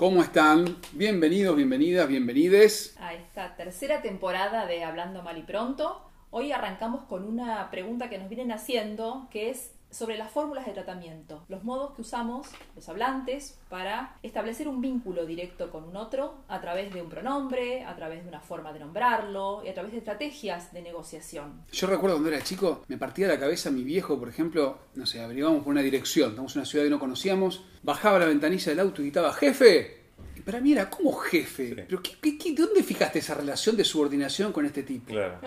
¿Cómo están? Bienvenidos, bienvenidas, bienvenides. A esta tercera temporada de Hablando Mal y Pronto. Hoy arrancamos con una pregunta que nos vienen haciendo, que es sobre las fórmulas de tratamiento, los modos que usamos los hablantes para establecer un vínculo directo con un otro a través de un pronombre, a través de una forma de nombrarlo y a través de estrategias de negociación. Yo recuerdo cuando era chico, me partía la cabeza mi viejo, por ejemplo, no sé, averiguamos por una dirección, estamos en una ciudad que no conocíamos, bajaba la ventanilla del auto y gritaba, ¡Jefe! Para mí era, ¿cómo jefe? Sí. ¿Pero qué, qué- qué- de dónde fijaste esa relación de subordinación con este tipo? Claro.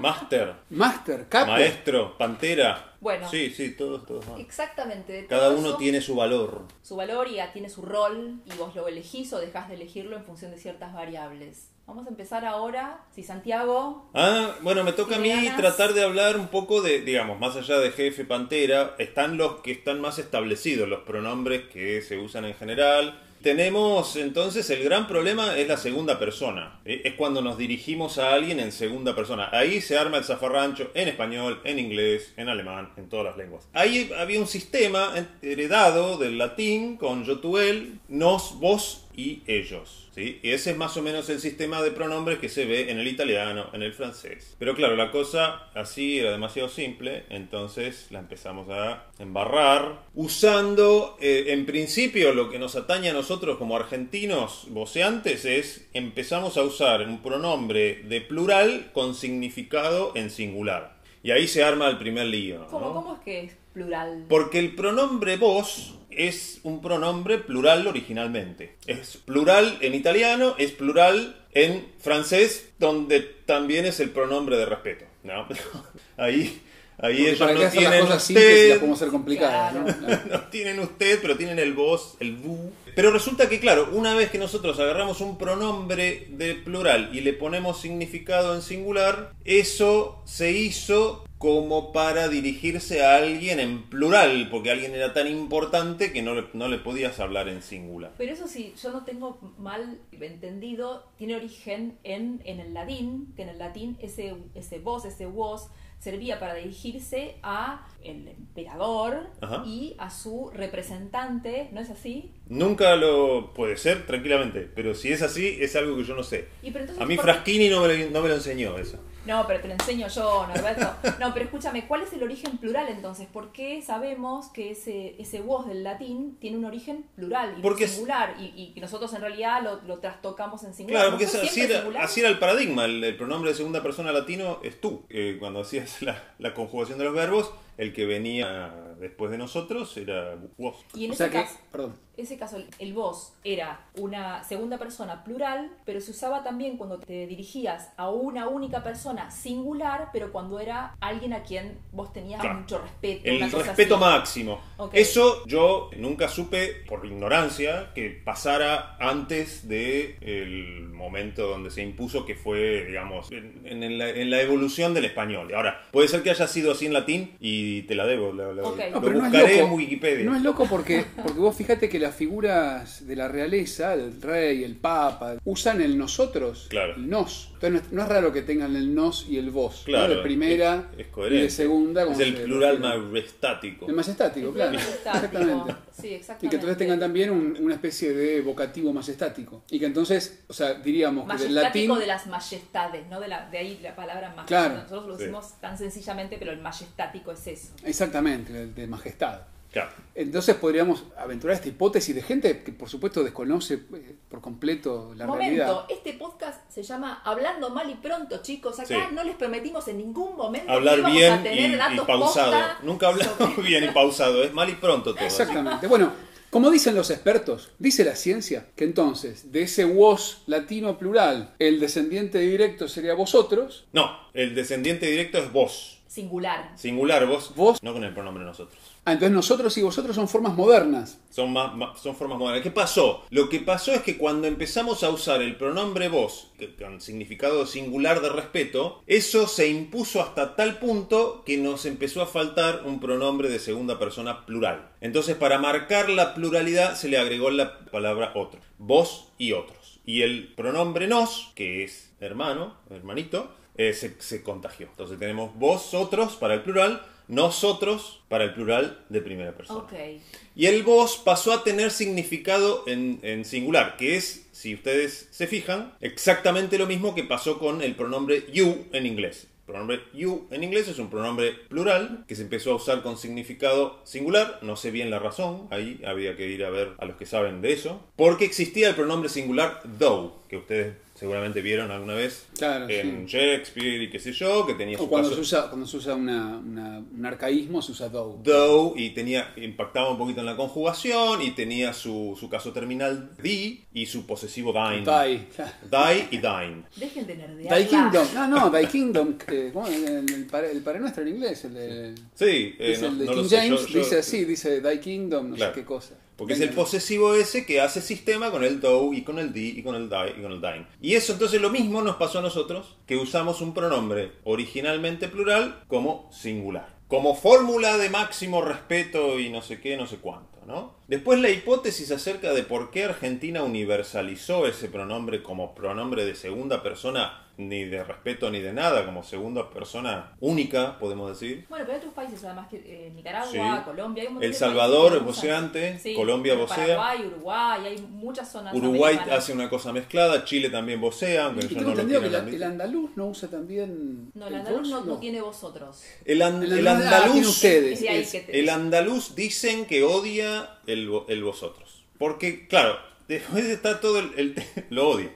Master, Master, capo. maestro, pantera. Bueno. Sí, sí, todos, todos van. Exactamente. Cada todo uno eso, tiene su valor. su valor y tiene su rol y vos lo elegís o dejás de elegirlo en función de ciertas variables. Vamos a empezar ahora, si Santiago, Ah, bueno, me toca a mí tratar de hablar un poco de, digamos, más allá de jefe, pantera, están los que están más establecidos, los pronombres que se usan en general. Tenemos entonces el gran problema es la segunda persona. ¿eh? Es cuando nos dirigimos a alguien en segunda persona. Ahí se arma el zafarrancho en español, en inglés, en alemán, en todas las lenguas. Ahí había un sistema heredado del latín con yo, tú, él, nos, vos y ellos. ¿sí? Y ese es más o menos el sistema de pronombres que se ve en el italiano, en el francés. Pero claro, la cosa así era demasiado simple, entonces la empezamos a embarrar usando, eh, en principio, lo que nos atañe a nosotros como argentinos voceantes es empezamos a usar un pronombre de plural con significado en singular. Y ahí se arma el primer lío. ¿cómo, ¿no? ¿cómo es que es plural? Porque el pronombre vos es un pronombre plural originalmente. Es plural en italiano, es plural en francés, donde también es el pronombre de respeto. ¿no? Ahí, ahí Porque ellos para no hacer las tienen cosas simples y las usted, podemos hacer complicadas, ¿no? Claro. No tienen usted, pero tienen el vos, el vous. Pero resulta que, claro, una vez que nosotros agarramos un pronombre de plural y le ponemos significado en singular, eso se hizo como para dirigirse a alguien en plural, porque alguien era tan importante que no le, no le podías hablar en singular. Pero eso sí, yo no tengo mal entendido, tiene origen en, en el latín, que en el latín ese, ese vos, ese vos, servía para dirigirse a el emperador Ajá. y a su representante, ¿no es así? Nunca lo puede ser, tranquilamente, pero si es así, es algo que yo no sé. Y pero entonces, A mí ¿por- Fraschini no me lo, no me lo enseñó eso. No, pero te lo enseño yo, Norberto. No, pero escúchame, ¿cuál es el origen plural entonces? ¿Por qué sabemos que ese, ese vos del latín tiene un origen plural y no Porque es- singular? Y, y que nosotros en realidad lo, lo trastocamos en singular. Claro, ¿No porque es- así era, singular? así era el paradigma. El, el pronombre de segunda persona latino es tú. Eh, cuando hacías la, la conjugación de los verbos, el que venía después de nosotros era vos. Y en O ese sea que, perdón, ese caso, el- el vos era una segunda persona plural, pero se usaba también cuando te dirigías a una única persona singular, pero cuando era alguien a quien vos tenías Claro. mucho respeto. El respeto así. máximo. Eso yo nunca supe, por ignorancia, que pasara antes del el momento donde se impuso, que fue, digamos, en, en la, en la evolución del español. Y Ahora, puede ser que haya sido así en latín y te la debo. Lo, lo- Ok. lo No, pero no es buscaré loco. en Wikipedia. No es loco porque, porque vos fíjate que las figuras de la realeza, el rey, el papa, usan el nosotros, Claro. el nos. Entonces no es, no es raro que tengan el nos y el vos. ¿no? Claro, De primera es, es y de segunda. Es el se plural majestático. El majestático, El claro. majestático. Exactamente. Sí, Y exactamente. que entonces tengan también un- una especie de vocativo majestático. Y que entonces, o sea, diríamos que del latín. de las majestades, ¿no? De, la, de ahí la palabra majestático. Claro. Nosotros lo Sí. decimos tan sencillamente, pero el majestático es eso. Exactamente, de, de majestad. Claro. Entonces podríamos aventurar esta hipótesis de gente que por supuesto desconoce eh, por completo la Momento, realidad. este podcast se llama Hablando Mal y Pronto, chicos. Acá Sí. no les prometimos en ningún momento que Hablar íbamos bien a tener y, y datos pausado. posta Nunca hablamos sobre- bien y pausado. Es mal y pronto todo. Exactamente. Bueno, Como dicen los expertos, dice la ciencia que entonces de ese vos latino plural, el descendiente directo sería vosotros. No, el descendiente directo es vos. Singular. Singular, vos. Vos. No con el pronombre nosotros. Ah, entonces nosotros y vosotros son formas modernas. Son, más, más- son formas modernas. ¿Qué pasó? Lo que pasó es que cuando empezamos a usar el pronombre vos, que- con significado singular de respeto, eso se impuso hasta tal punto que nos empezó a faltar un pronombre de segunda persona plural. Entonces, para marcar la pluralidad, se le agregó la palabra otro. Vos y otros. Y el pronombre nos, que es hermano, hermanito, eh, se, se contagió. Entonces tenemos vosotros para el plural, nosotros para el plural de primera persona. Y el vos pasó a tener significado en, en singular, que es, si ustedes se fijan, exactamente lo mismo que pasó con el pronombre you en inglés. El pronombre you en inglés es un pronombre plural que se empezó a usar con significado singular. No sé bien la razón, ahí habría que ir a ver a los que saben de eso. Porque existía el pronombre singular though, que ustedes seguramente vieron alguna vez Claro, en Shakespeare y qué sé yo, que tenía O su cuando caso- se usa, cuando se usa una- una- un arcaísmo, se usa though. though y tenía impactaba un poquito en la conjugación y tenía su, su caso terminal di y su posesivo dine. Die. Die y dine. Dejen de nerdear. Thy Kingdom. No, no, Thy Kingdom. eh. El, el, padre, el Padre Nuestro en inglés. El de, Sí, eh, dice no, el de no King James yo- yo- dice así, dice Thy Kingdom, no Claro. sé qué cosa. Porque es el posesivo ese que hace sistema con el though y con el di y con el die y con el dine. Y eso entonces lo mismo nos pasó a nosotros, que usamos un pronombre originalmente plural como singular. Como fórmula de máximo respeto y no sé qué, no sé cuánto, ¿no? Después la hipótesis acerca de por qué Argentina universalizó ese pronombre como pronombre de segunda persona, ni de respeto ni de nada, como segunda persona única, podemos decir. Bueno, pero hay otros países, además que eh, Nicaragua, Sí. Colombia, hay El Salvador voceante, usan- Colombia vocea. Paraguay, Uruguay, hay muchas zonas. Uruguay americanas. hace una cosa mezclada, Chile también vocea, aunque Y ellos tengo no lo que la- el andaluz no usa también. No, el el andaluz no, no tiene vosotros. El, an- El el andaluz- ah, ustedes. Es es- el andaluz dicen que odia el, vo- el vosotros. Porque, claro, después está todo el, lo odia.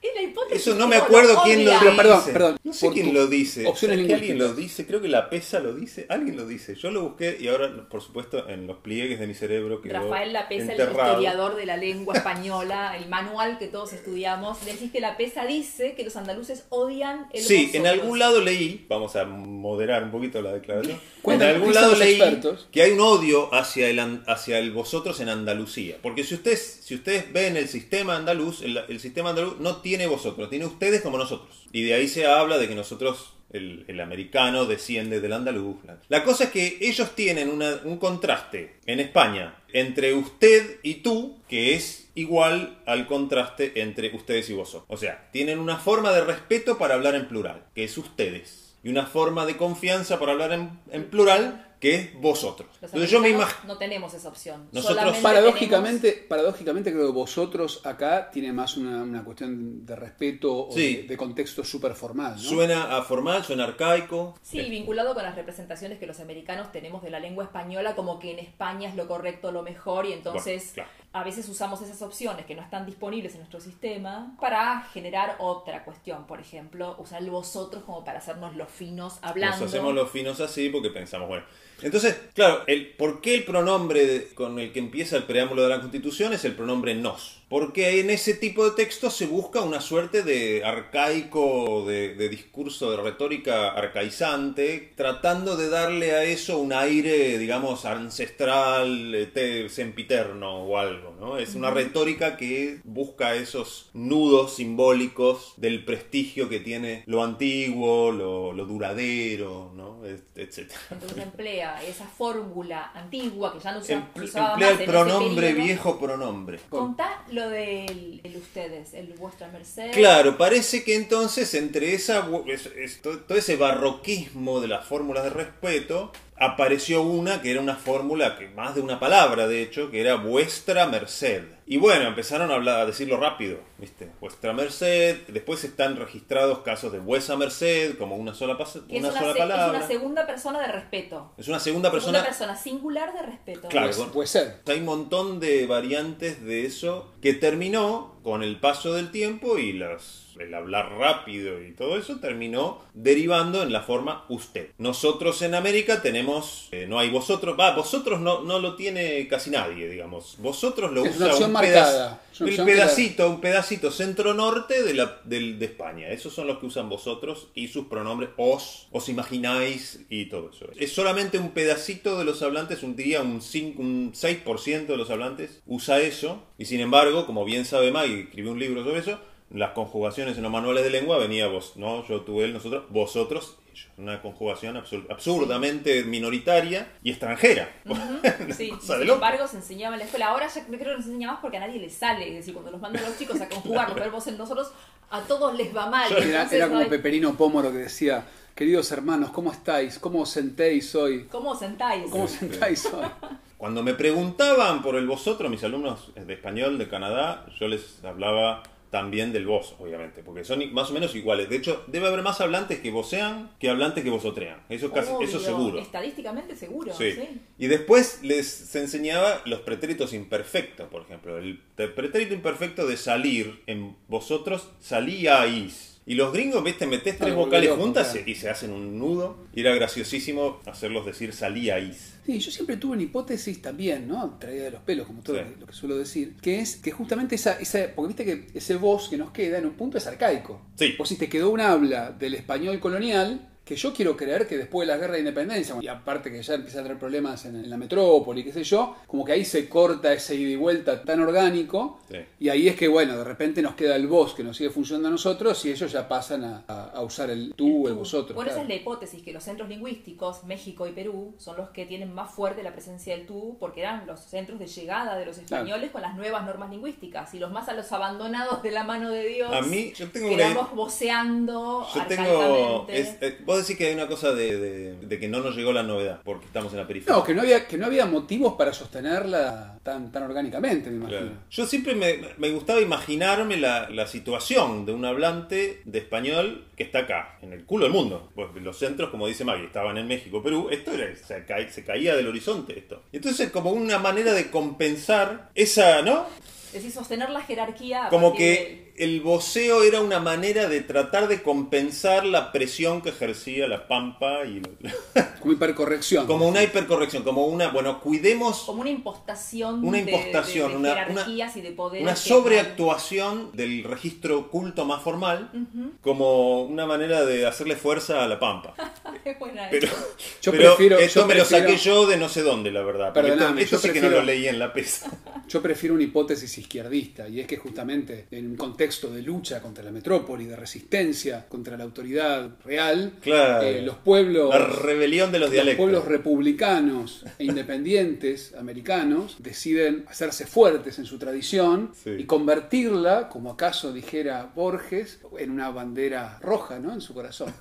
Es la hipótesis Eso no que me lo acuerdo quién lo dice. Pero, perdón, perdón, No sé quién lo dice. opciones ¿Sabes que alguien lo dice, creo que la PESA lo dice. Alguien lo dice. Yo lo busqué y ahora, por supuesto, en los pliegues de mi cerebro quedó Rafael Lapesa, el enterrado. historiador de la lengua española, el manual que todos estudiamos, decís que Lapesa dice que los andaluces odian el Sí, en algún lado leí, vamos a moderar un poquito la declaración. En algún lado leí expertos. que hay un odio hacia el, hacia el vosotros en Andalucía. Porque si ustedes, si ustedes ven el sistema andaluz, el, el sistema andaluz no tiene vosotros, tiene ustedes como nosotros. Y de ahí se habla de que nosotros, el, americano, desciende del andaluz. La cosa es que ellos tienen un contraste en España entre usted y tú, que es igual al contraste entre ustedes y vosotros. O sea, tienen una forma de respeto para hablar en plural, que es ustedes. Y una forma de confianza para hablar en plural, que es vosotros. Los Entonces yo me imagino... No tenemos esa opción. Nosotros- Paradójicamente, paradójicamente creo que vosotros acá tiene más una, una cuestión de respeto o Sí. de, de contexto súper formal. ¿no? Suena a formal, suena arcaico. Sí, vinculado con las representaciones que los americanos tenemos de la lengua española, como que en España es lo correcto, lo mejor, y entonces Bueno, claro. a veces usamos esas opciones que no están disponibles en nuestro sistema para generar otra cuestión. Por ejemplo, usar el vosotros como para hacernos los finos hablando. Nos hacemos los finos así porque pensamos, bueno. Entonces, claro, el, ¿por qué el pronombre de- con el que empieza el preámbulo de la Constitución es el pronombre nos? Porque en ese tipo de textos se busca una suerte de arcaico, de, de discurso, de retórica arcaizante, tratando de darle a eso un aire, digamos, ancestral, eh, te- sempiterno o algo, ¿no? Es una retórica que busca esos nudos simbólicos del prestigio que tiene lo antiguo, lo, lo duradero, ¿no? Et- etcétera. Entonces emplea esa fórmula antigua que ya no se Em- usaba Emplea más el pronombre viejo pronombre. Contá lo del el ustedes, el vuestra merced. Claro, parece que entonces entre esa es- es- todo, todo ese barroquismo de las fórmulas de respeto apareció una que era una fórmula que más de una palabra de hecho que era vuestra merced. Y bueno, empezaron a hablar a decirlo rápido, ¿viste? Vuestra merced, después están registrados casos de vuesa merced como una sola es una una, sola se- es palabra. una segunda persona de respeto. Es una segunda Segunda persona persona singular de respeto. Claro. Pues- puede ser. Hay un montón de variantes de eso que terminó con el paso del tiempo y las, el hablar rápido y todo eso terminó derivando en la forma usted. Nosotros en América tenemos, eh, no hay vosotros, va, vosotros no, no lo tiene casi nadie, digamos. Vosotros lo Es usa un marcada. Que la- pedacito, un pedacito centro-norte de, la, del- de España. Esos son los que usan vosotros y sus pronombres os, os imagináis y todo eso. Es solamente un pedacito de los hablantes, un, diría un, cinco- un 6% de los hablantes usa eso. Y sin embargo, como bien sabe Maggie, escribió un libro sobre eso, las conjugaciones en los manuales de lengua venía vos, no, yo, tú, él, nosotros, vosotros, ellos. Una conjugación absur- absurdamente minoritaria y extranjera. Sí, Cosa y de sin embargo se enseñaba en la escuela. Ahora ya creo que no se enseña más porque a nadie le sale. Es decir, cuando los mandan a los chicos a conjugar los verbos en nosotros, a todos les va mal. Era, Entonces, era como ay, Peperino Pómoro que decía, queridos hermanos, ¿cómo estáis? ¿Cómo os sentéis hoy? ¿Cómo os sentáis? ¿Cómo os sentáis hoy? Cuando me preguntaban por el vosotros, mis alumnos de español de Canadá, yo les hablaba también del vos, obviamente, porque son más o menos iguales. De hecho, debe haber más hablantes que vocean que hablantes que vosotrean. Eso, casi, Obvio, eso seguro. Estadísticamente seguro. Sí. sí. Y después les se enseñaba los pretéritos imperfectos, por ejemplo. El pretérito imperfecto de salir en vosotros salíais. Y los gringos, viste, metés tres Ah, vocales loco, juntas claro. y se hacen un nudo. Y era graciosísimo hacerlos decir salíais. Sí, yo siempre tuve una hipótesis también, ¿no? Traída de los pelos, como todo Sí. lo, que, lo que suelo decir, que es que justamente esa, esa, porque viste que ese voz que nos queda en un punto es arcaico. Sí. O si te quedó un habla del español colonial, que yo quiero creer que después de la guerra de independencia, y aparte que ya empieza a tener problemas en, en la metrópoli, qué sé yo, como que ahí se corta ese ida y vuelta tan orgánico, Sí. y ahí es que, bueno, de repente nos queda el voz que nos sigue funcionando a nosotros, y ellos ya pasan a, usar el tú, el, Tú. vosotros. Bueno, esa claro. es la hipótesis, que los centros lingüísticos, México y Perú, son los que tienen más fuerte la presencia del tú, porque eran los centros de llegada de los españoles con las nuevas normas lingüísticas, y los más a los abandonados de la mano de Dios. A mí, yo tengo una... Quedamos voceando Yo tengo. es- eh, vos decís que hay una cosa de, de- de que no nos llegó la novedad, porque estamos en la periferia. No, que no había, que no había motivos para sostenerla tan, tan orgánicamente, me imagino. Claro. Yo siempre me, me gustaba imaginarme la, la situación de un hablante de español que está acá, en el culo del mundo. Pues los centros, como dice Maggie, estaban en México, Perú. Esto era, se, ca- se caía del horizonte esto. Entonces, como una manera de compensar esa, ¿no? Es decir, sostener la jerarquía. Como que el voceo era una manera de tratar de compensar la presión que ejercía la pampa y Como hipercorrección. como una hipercorrección, como una, bueno, de- cuidemos como una impostación, Una de- impostación, de, de una- jerarquías y de poderes. una sobreactuación del registro culto más formal como una manera de hacerle fuerza a la pampa. Buena Pero. Yo pero prefiero- esto yo me lo prefiero- saqué yo de no sé dónde, la verdad. Perdóname, esto, esto yo sí que no prefiero- lo leí en la pesa. Yo prefiero una hipótesis izquierdista, y es que justamente en un contexto de lucha contra la metrópoli, de resistencia contra la autoridad real, Claro. eh, los pueblos... La rebelión de los Los dialectos. pueblos republicanos e independientes americanos deciden hacerse fuertes en su tradición Sí. y convertirla, como acaso dijera Borges, en una bandera roja, ¿no? En su corazón.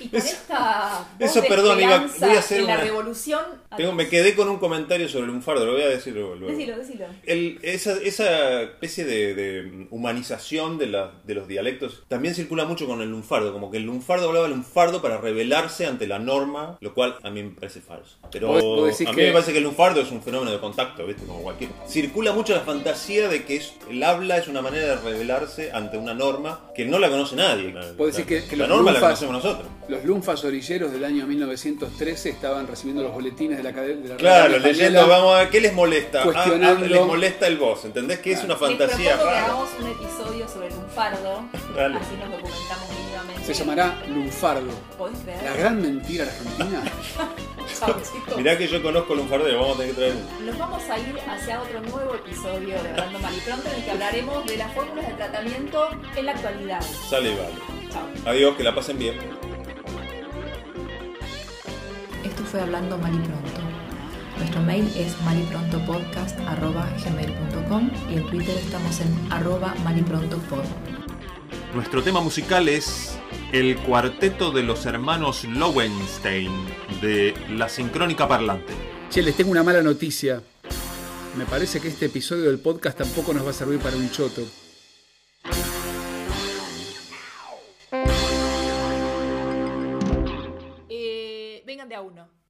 Y con esta eso, de perdón, iba- voy a hacer en la una- revolución. Tengo- me quedé con un comentario sobre el lunfardo, lo voy a decir luego. Decilo, decilo. El- esa, esa especie de, de humanización de, la- de los dialectos también circula mucho con el lunfardo, como que el lunfardo hablaba lunfardo para rebelarse ante la norma, lo cual a mí me parece falso. Pero Vos- vos decís a mí que- me parece que el lunfardo es un fenómeno de contacto, ¿viste? Como cualquier. Circula mucho la fantasía de que es- el habla es una manera de rebelarse ante una norma que no la conoce nadie. Decís La- que- que la norma la lunfas- conocemos nosotros. Los lunfas orilleros del año 1913 estaban recibiendo los boletines de la cadena de la Claro, Española. leyendo, vamos a ver, ¿qué les molesta? Ah, Cuestionando- ah, les molesta el voz, ¿entendés? Que es una Les fantasía propongo que rara. hagamos un episodio sobre el lunfardo. Dale. Así nos documentamos mínimamente. Se llamará lunfardo. ¿Podés creer? La gran mentira argentina. Chicos. Mirá que yo conozco lunfardero, vamos a tener que traer uno. Nos vamos a ir hacia otro nuevo episodio de Mal y Pronto en el que hablaremos de las fórmulas de tratamiento en la actualidad. Sale y vale. Chao. Adiós, que la pasen bien. Fue Hablando Mal y Pronto. Nuestro mail es maliprontopodcast.gmail.com y en Twitter estamos en arroba maliprontopod. Nuestro tema musical es el cuarteto de los hermanos Lowenstein de La Sincrónica Parlante. Che, les tengo una mala noticia. Me parece que este episodio del podcast tampoco nos va a servir para un choto. Eh, vengan de a uno.